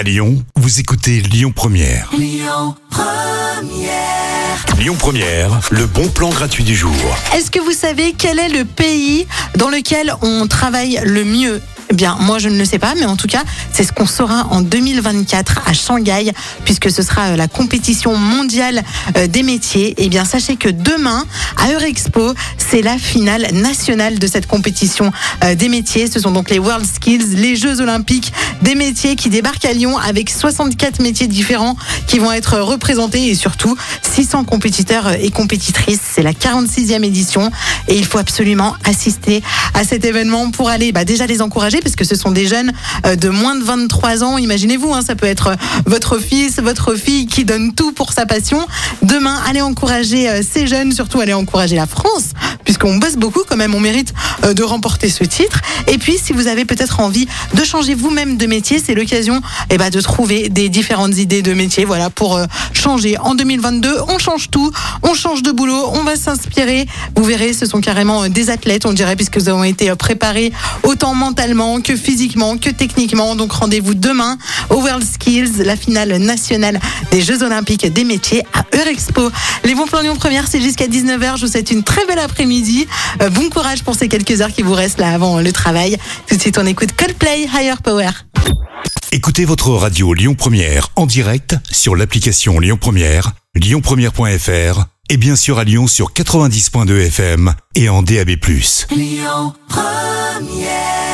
À Lyon, vous écoutez Lyon Première. Lyon Première. le bon plan gratuit du jour. Est-ce que vous savez quel est le pays dans lequel on travaille le mieux? Eh bien, moi, je ne le sais pas, mais en tout cas, c'est ce qu'on saura en 2024 à Shanghai, puisque ce sera euh, la compétition mondiale euh, des métiers. Eh bien, sachez que demain, à Eurexpo, c'est la finale nationale de cette compétition euh, des métiers. Ce sont donc les World Skills, les Jeux Olympiques des métiers qui débarquent à Lyon avec 64 métiers différents qui vont être représentés et surtout 600 compétiteurs et compétitrices. C'est la 46e édition et il faut absolument assister à cet événement pour aller bah, déjà les encourager parce que ce sont des jeunes euh, de moins de 23 ans. Imaginez-vous, hein, ça peut être euh, votre fils, votre fille qui donne tout pour sa passion. Demain, allez encourager euh, ces jeunes, surtout allez encourager la France puisqu'on bosse beaucoup quand même, on mérite de remporter ce titre. Et puis, si vous avez peut-être envie de changer vous-même de métier, c'est l'occasion eh ben, de trouver des différentes idées de métier, voilà, pour changer. En 2022, on change tout, on change de boulot, on va s'inspirer. Vous verrez, ce sont carrément des athlètes, on dirait, puisque vous avez été préparés autant mentalement que physiquement, que techniquement. Donc rendez-vous demain au World Skills, la finale nationale des Jeux Olympiques des métiers à Eurexpo. Les bons plans Lyon Première, c'est jusqu'à 19h. Je vous souhaite une très belle après-midi. Euh, bon courage pour ces quelques heures qui vous restent là avant le travail. Tout de suite, on écoute Coldplay Higher Power. Écoutez votre radio Lyon Première en direct sur l'application Lyon Première, lyonpremière.fr et bien sûr à Lyon sur 90.2 FM et en DAB+. Lyon Première